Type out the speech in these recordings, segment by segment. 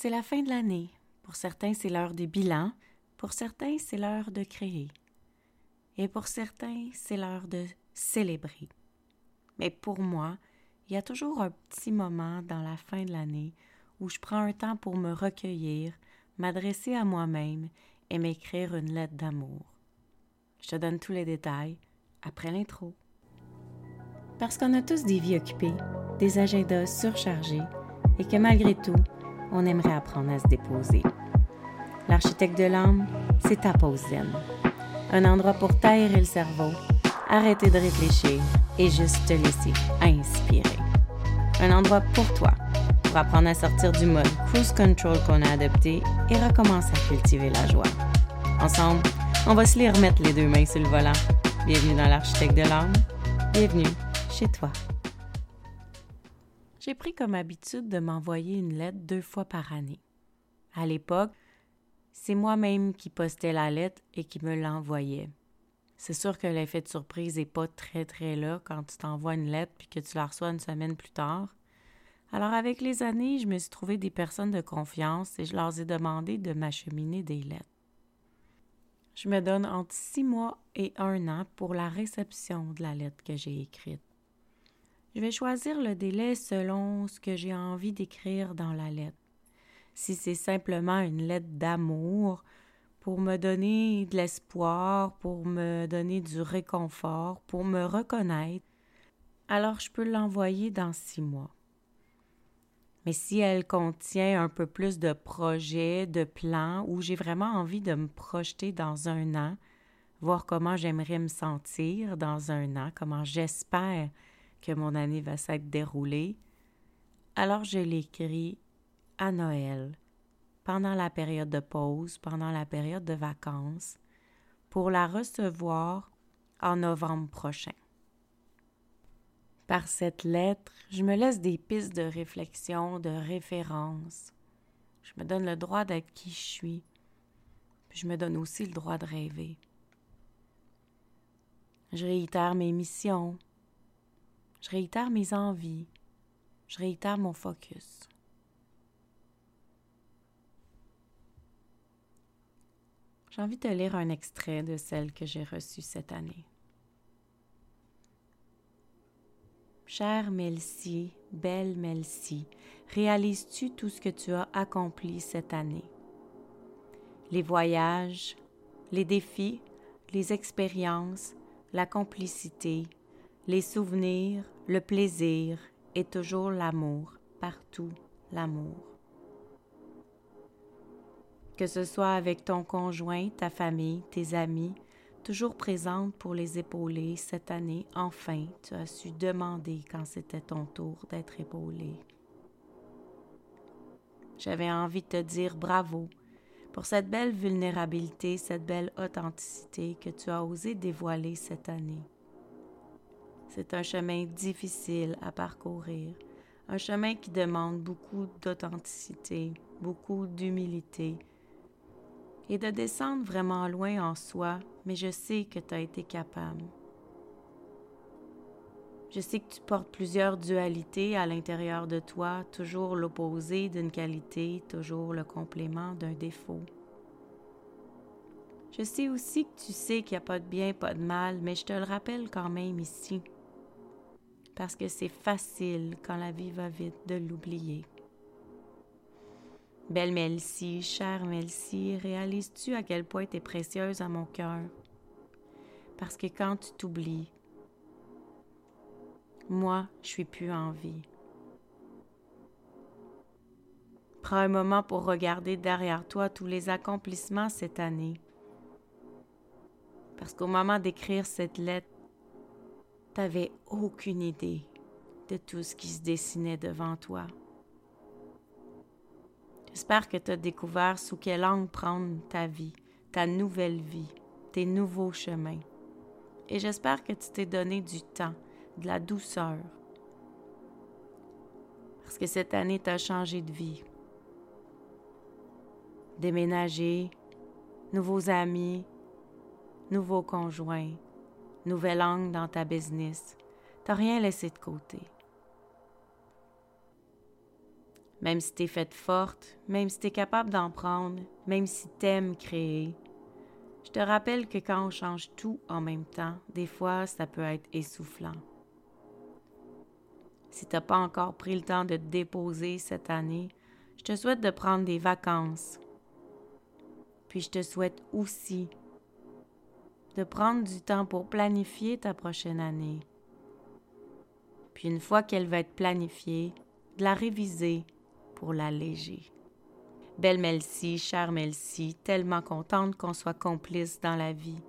C'est la fin de l'année. Pour certains, c'est l'heure des bilans. Pour certains, c'est l'heure de créer. Et pour certains, c'est l'heure de célébrer. Mais pour moi, il y a toujours un petit moment dans la fin de l'année où je prends un temps pour me recueillir, m'adresser à moi-même et m'écrire une lettre d'amour. Je te donne tous les détails après l'intro. Parce qu'on a tous des vies occupées, des agendas surchargés et que malgré tout, on aimerait apprendre à se déposer. L'architecte de l'âme, c'est ta pause zen. Un endroit pour t'aérer le cerveau, arrêter de réfléchir et juste te laisser inspirer. Un endroit pour toi, pour apprendre à sortir du mode cruise control qu'on a adopté et recommencer à cultiver la joie. Ensemble, on va se les remettre les deux mains sur le volant. Bienvenue dans l'architecte de l'âme. Bienvenue chez toi. J'ai pris comme habitude de m'envoyer une lettre deux fois par année. À l'époque, c'est moi-même qui postais la lettre et qui me l'envoyais. C'est sûr que l'effet de surprise n'est pas très très là quand tu t'envoies une lettre puis que tu la reçois une semaine plus tard. Alors avec les années, je me suis trouvé des personnes de confiance et je leur ai demandé de m'acheminer des lettres. Je me donne entre six mois et un an pour la réception de la lettre que j'ai écrite. Je vais choisir le délai selon ce que j'ai envie d'écrire dans la lettre. Si c'est simplement une lettre d'amour pour me donner de l'espoir, pour me donner du réconfort, pour me reconnaître, alors je peux l'envoyer dans six mois. Mais si elle contient un peu plus de projets, de plans, où j'ai vraiment envie de me projeter dans un an, voir comment j'aimerais me sentir dans un an, comment j'espère que mon année va s'être déroulée, alors je l'écris à Noël, pendant la période de pause, pendant la période de vacances, pour la recevoir en novembre prochain. Par cette lettre, je me laisse des pistes de réflexion, de référence. Je me donne le droit d'être qui je suis. Je me donne aussi le droit de rêver. Je réitère mes missions. Je réitère mes envies. Je réitère mon focus. J'ai envie de lire un extrait de celle que j'ai reçue cette année. Chère Melcie, belle Melcie, réalises-tu tout ce que tu as accompli cette année? Les voyages, les défis, les expériences, la complicité, les souvenirs, le plaisir et toujours l'amour, partout l'amour. Que ce soit avec ton conjoint, ta famille, tes amis, toujours présente pour les épauler, cette année, enfin, tu as su demander quand c'était ton tour d'être épaulé. J'avais envie de te dire bravo pour cette belle vulnérabilité, cette belle authenticité que tu as osé dévoiler cette année. C'est un chemin difficile à parcourir, un chemin qui demande beaucoup d'authenticité, beaucoup d'humilité, et de descendre vraiment loin en soi, mais je sais que tu as été capable. Je sais que tu portes plusieurs dualités à l'intérieur de toi, toujours l'opposé d'une qualité, toujours le complément d'un défaut. Je sais aussi que tu sais qu'il n'y a pas de bien, pas de mal, mais je te le rappelle quand même ici, parce que c'est facile quand la vie va vite de l'oublier. Belle Melcie, chère Melcie, réalises-tu à quel point tu es précieuse à mon cœur? Parce que quand tu t'oublies, moi, je suis plus en vie. Prends un moment pour regarder derrière toi tous les accomplissements cette année. Parce qu'au moment d'écrire cette lettre, tu n'avais aucune idée de tout ce qui se dessinait devant toi. J'espère que tu as découvert sous quel angle prendre ta vie, ta nouvelle vie, tes nouveaux chemins. Et j'espère que tu t'es donné du temps, de la douceur. Parce que cette année t'a changé de vie. Déménager, nouveaux amis, nouveaux conjoints, nouvel angle dans ta business. T'as rien laissé de côté. Même si t'es faite forte, même si t'es capable d'en prendre, même si t'aimes créer. Je te rappelle que quand on change tout en même temps, des fois, ça peut être essoufflant. Si t'as pas encore pris le temps de te déposer cette année, je te souhaite de prendre des vacances. Puis je te souhaite aussi de prendre du temps pour planifier ta prochaine année. Puis une fois qu'elle va être planifiée, de la réviser pour l'alléger. Belle Melcy, chère Melcy, tellement contente qu'on soit complice dans la vie.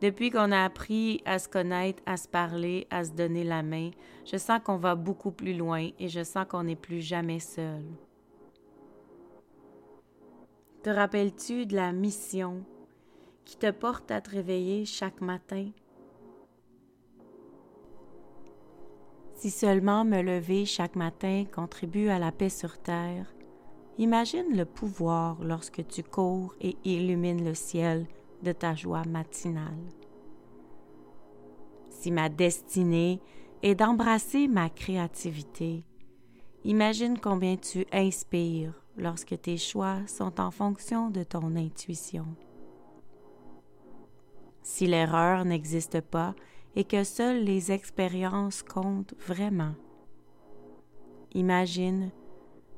Depuis qu'on a appris à se connaître, à se parler, à se donner la main, je sens qu'on va beaucoup plus loin et je sens qu'on n'est plus jamais seul. Te rappelles-tu de la mission qui te porte à te réveiller chaque matin? Si seulement me lever chaque matin contribue à la paix sur terre, imagine le pouvoir lorsque tu cours et illumines le ciel de ta joie matinale. Si ma destinée est d'embrasser ma créativité, imagine combien tu inspires lorsque tes choix sont en fonction de ton intuition. Si l'erreur n'existe pas et que seules les expériences comptent vraiment, imagine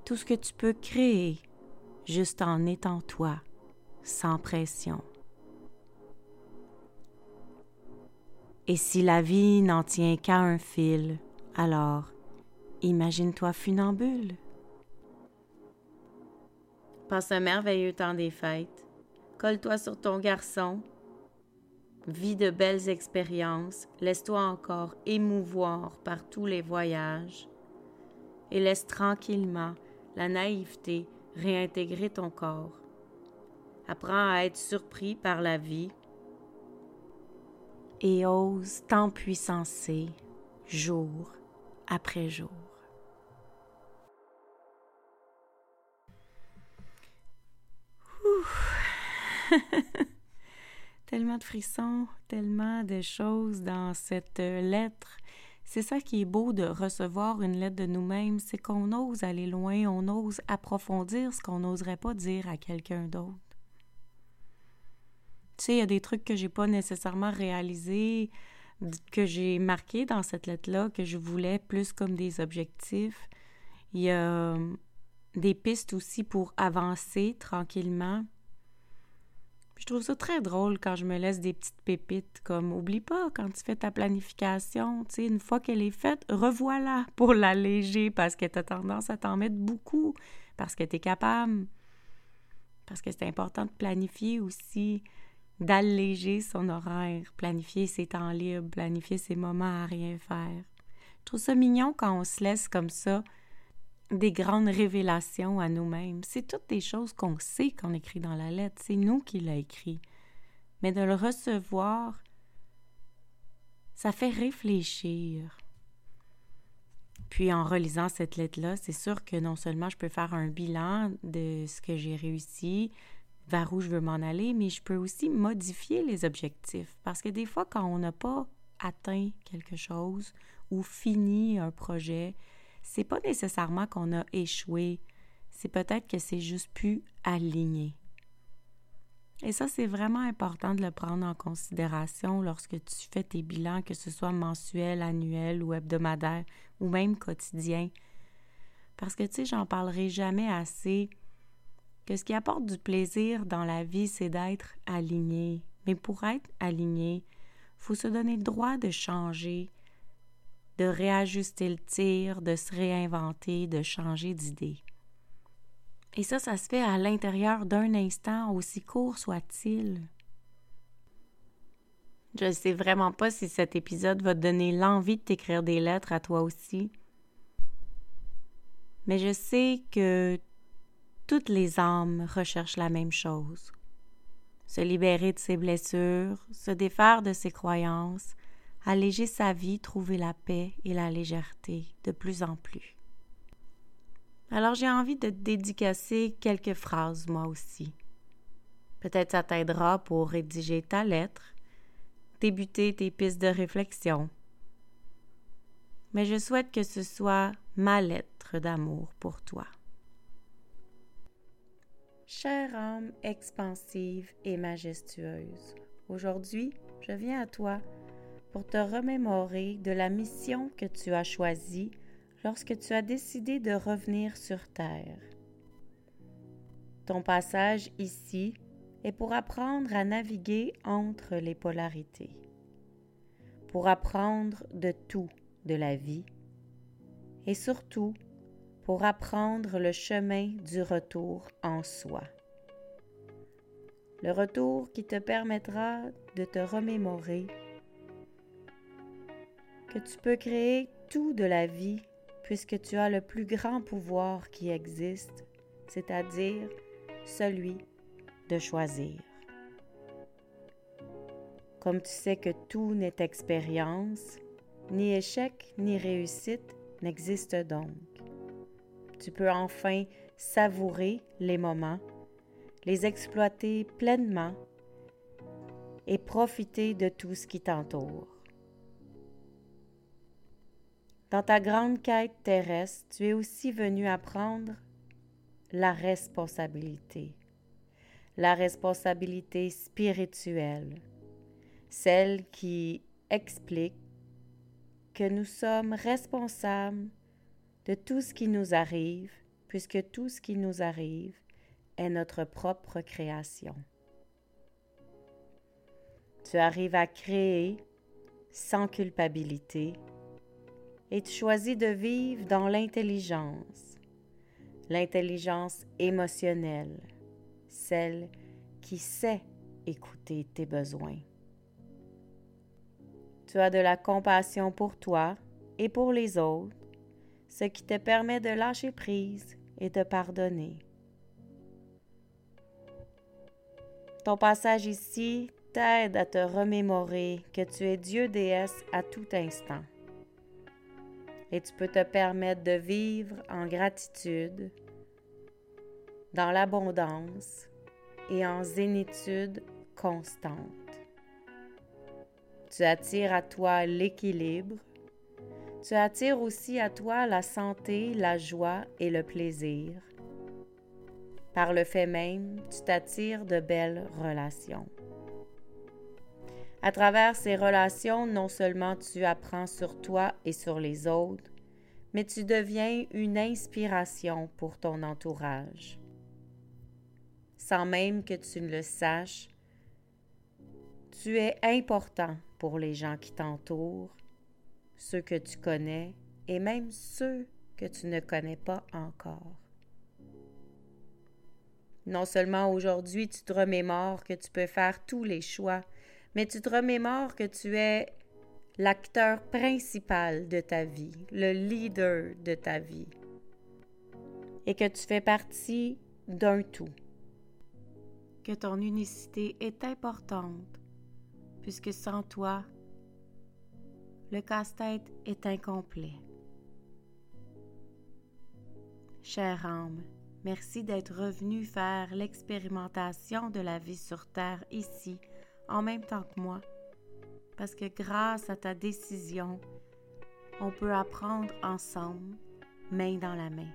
tout ce que tu peux créer juste en étant toi, sans pression. Et si la vie n'en tient qu'à un fil, alors imagine-toi funambule. Passe un merveilleux temps des fêtes. Colle-toi sur ton garçon. Vis de belles expériences. Laisse-toi encore émouvoir par tous les voyages. Et laisse tranquillement la naïveté réintégrer ton corps. Apprends à être surpris par la vie et ose t'empuissancer jour après jour. tellement de frissons, tellement de choses dans cette lettre. C'est ça qui est beau de recevoir une lettre de nous-mêmes, c'est qu'on ose aller loin, on ose approfondir ce qu'on n'oserait pas dire à quelqu'un d'autre. Tu sais, il y a des trucs que j'ai pas nécessairement réalisés, que j'ai marqués dans cette lettre-là, que je voulais plus comme des objectifs. Il y a hum, des pistes aussi pour avancer tranquillement. Je trouve ça très drôle quand je me laisse des petites pépites comme oublie pas quand tu fais ta planification, tu une fois qu'elle est faite, revoilà pour l'alléger parce que tu as tendance à t'en mettre beaucoup, parce que tu es capable, parce que c'est important de planifier aussi d'alléger son horaire, planifier ses temps libres, planifier ses moments à rien faire. Je trouve ça mignon quand on se laisse comme ça des grandes révélations à nous-mêmes. C'est toutes des choses qu'on sait qu'on écrit dans la lettre. C'est nous qui l'a écrit. Mais de le recevoir, ça fait réfléchir. Puis en relisant cette lettre-là, c'est sûr que non seulement je peux faire un bilan de ce que j'ai réussi, vers où je veux m'en aller, mais je peux aussi modifier les objectifs. Parce que des fois, quand on n'a pas atteint quelque chose ou fini un projet, c'est pas nécessairement qu'on a échoué, c'est peut-être que c'est juste plus aligné. Et ça, c'est vraiment important de le prendre en considération lorsque tu fais tes bilans, que ce soit mensuel, annuel ou hebdomadaire ou même quotidien. Parce que, tu sais, j'en parlerai jamais assez que ce qui apporte du plaisir dans la vie, c'est d'être aligné. Mais pour être aligné, faut se donner le droit de changer, de réajuster le tir, de se réinventer, de changer d'idée. Et ça, ça se fait à l'intérieur d'un instant, aussi court soit-il. Je ne sais vraiment pas si cet épisode va te donner l'envie de t'écrire des lettres à toi aussi. Mais je sais que toutes les âmes recherchent la même chose. Se libérer de ses blessures, se défaire de ses croyances, alléger sa vie, trouver la paix et la légèreté de plus en plus. Alors j'ai envie de te dédicacer quelques phrases moi aussi. Peut-être ça t'aidera pour rédiger ta lettre, débuter tes pistes de réflexion. Mais je souhaite que ce soit ma lettre d'amour pour toi. chère âme expansive et majestueuse. Aujourd'hui, je viens à toi pour te remémorer de la mission que tu as choisie lorsque tu as décidé de revenir sur Terre. Ton passage ici est pour apprendre à naviguer entre les polarités, pour apprendre de tout de la vie et surtout pour apprendre le chemin du retour en soi. Le retour qui te permettra de te remémorer que tu peux créer tout de la vie puisque tu as le plus grand pouvoir qui existe, c'est-à-dire celui de choisir. Comme tu sais que tout n'est expérience, ni échec ni réussite n'existe donc. Tu peux enfin savourer les moments, les exploiter pleinement et profiter de tout ce qui t'entoure. Dans ta grande quête terrestre, tu es aussi venu apprendre la responsabilité, la responsabilité spirituelle, celle qui explique que nous sommes responsables de tout ce qui nous arrive, puisque tout ce qui nous arrive est notre propre création. Tu arrives à créer sans culpabilité et tu choisis de vivre dans l'intelligence, l'intelligence émotionnelle, celle qui sait écouter tes besoins. Tu as de la compassion pour toi et pour les autres, ce qui te permet de lâcher prise et de pardonner. Ton passage ici t'aide à te remémorer que tu es Dieu déesse à tout instant et tu peux te permettre de vivre en gratitude, dans l'abondance et en zénitude constante. Tu attires à toi l'équilibre. Tu attires aussi à toi la santé, la joie et le plaisir. Par le fait même, tu t'attires de belles relations. À travers ces relations, non seulement tu apprends sur toi et sur les autres, mais tu deviens une inspiration pour ton entourage. Sans même que tu ne le saches, tu es important pour les gens qui t'entourent, ceux que tu connais et même ceux que tu ne connais pas encore. Non seulement aujourd'hui tu te remémores que tu peux faire tous les choix mais tu te remémores que tu es l'acteur principal de ta vie, le leader de ta vie, et que tu fais partie d'un tout, que ton unicité est importante, puisque sans toi, le casse-tête est incomplet. Chère âme, merci d'être revenu faire l'expérimentation de la vie sur Terre ici en même temps que moi, parce que grâce à ta décision, on peut apprendre ensemble, main dans la main.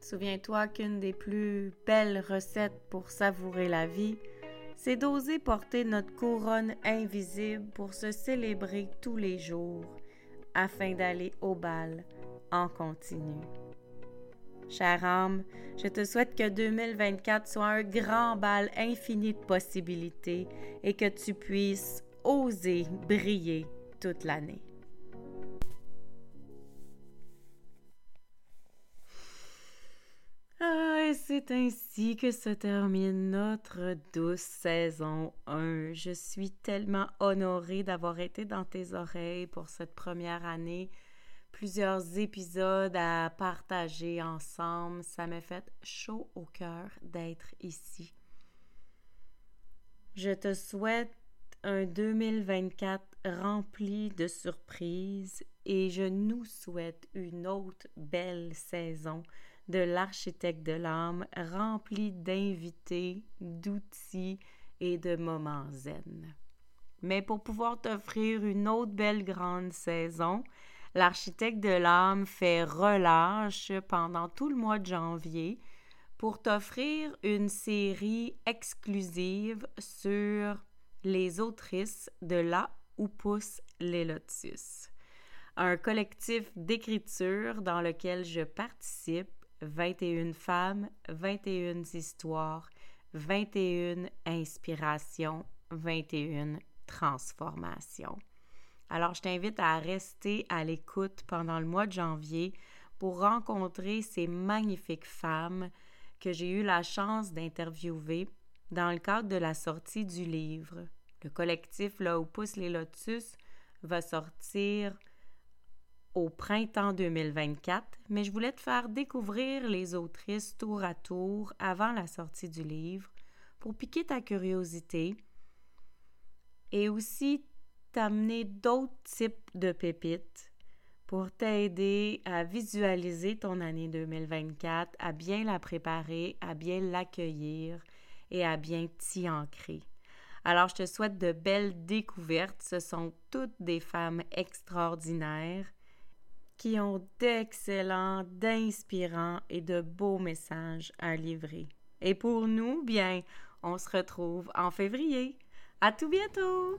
Souviens-toi qu'une des plus belles recettes pour savourer la vie, c'est d'oser porter notre couronne invisible pour se célébrer tous les jours afin d'aller au bal en continu. Chère âme, je te souhaite que 2024 soit un grand bal infini de possibilités et que tu puisses oser briller toute l'année. Ah, et c'est ainsi que se termine notre douce saison 1. Je suis tellement honorée d'avoir été dans tes oreilles pour cette première année plusieurs épisodes à partager ensemble. Ça m'a fait chaud au cœur d'être ici. Je te souhaite un 2024 rempli de surprises et je nous souhaite une autre belle saison de l'architecte de l'âme remplie d'invités, d'outils et de moments zen. Mais pour pouvoir t'offrir une autre belle grande saison, l'architecte de l'âme fait relâche pendant tout le mois de janvier pour t'offrir une série exclusive sur les autrices de là où poussent les lotus. Un collectif d'écriture dans lequel je participe, 21 femmes, 21 histoires, 21 inspirations, 21 transformations. Alors, je t'invite à rester à l'écoute pendant le mois de janvier pour rencontrer ces magnifiques femmes que j'ai eu la chance d'interviewer dans le cadre de la sortie du livre. Le collectif Là où poussent les lotus va sortir au printemps 2024, mais je voulais te faire découvrir les autrices tour à tour avant la sortie du livre pour piquer ta curiosité et aussi t'amener d'autres types de pépites pour t'aider à visualiser ton année 2024, à bien la préparer, à bien l'accueillir et à bien t'y ancrer. Alors, je te souhaite de belles découvertes. Ce sont toutes des femmes extraordinaires qui ont d'excellents, d'inspirants et de beaux messages à livrer. Et pour nous, bien, on se retrouve en février. À tout bientôt!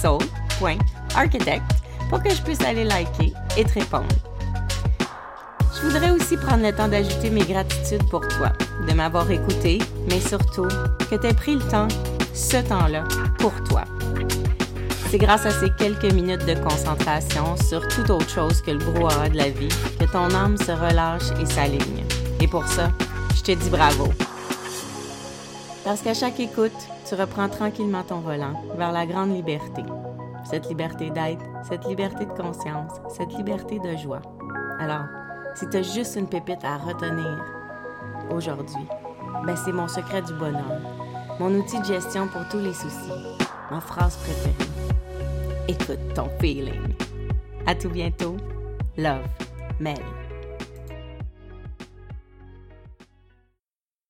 soul.architect pour que je puisse aller liker et te répondre. Je voudrais aussi prendre le temps d'ajouter mes gratitudes pour toi, de m'avoir écouté, mais surtout que tu aies pris le temps, ce temps-là, pour toi. C'est grâce à ces quelques minutes de concentration sur toute autre chose que le brouhaha de la vie que ton âme se relâche et s'aligne. Et pour ça, je te dis bravo. Parce qu'à chaque écoute, tu reprends tranquillement ton volant vers la grande liberté. Cette liberté d'être, cette liberté de conscience, cette liberté de joie. Alors, si tu juste une pépite à retenir aujourd'hui, ben c'est mon secret du bonheur, mon outil de gestion pour tous les soucis, ma phrase préférée. Écoute ton feeling. À tout bientôt. Love, Mel.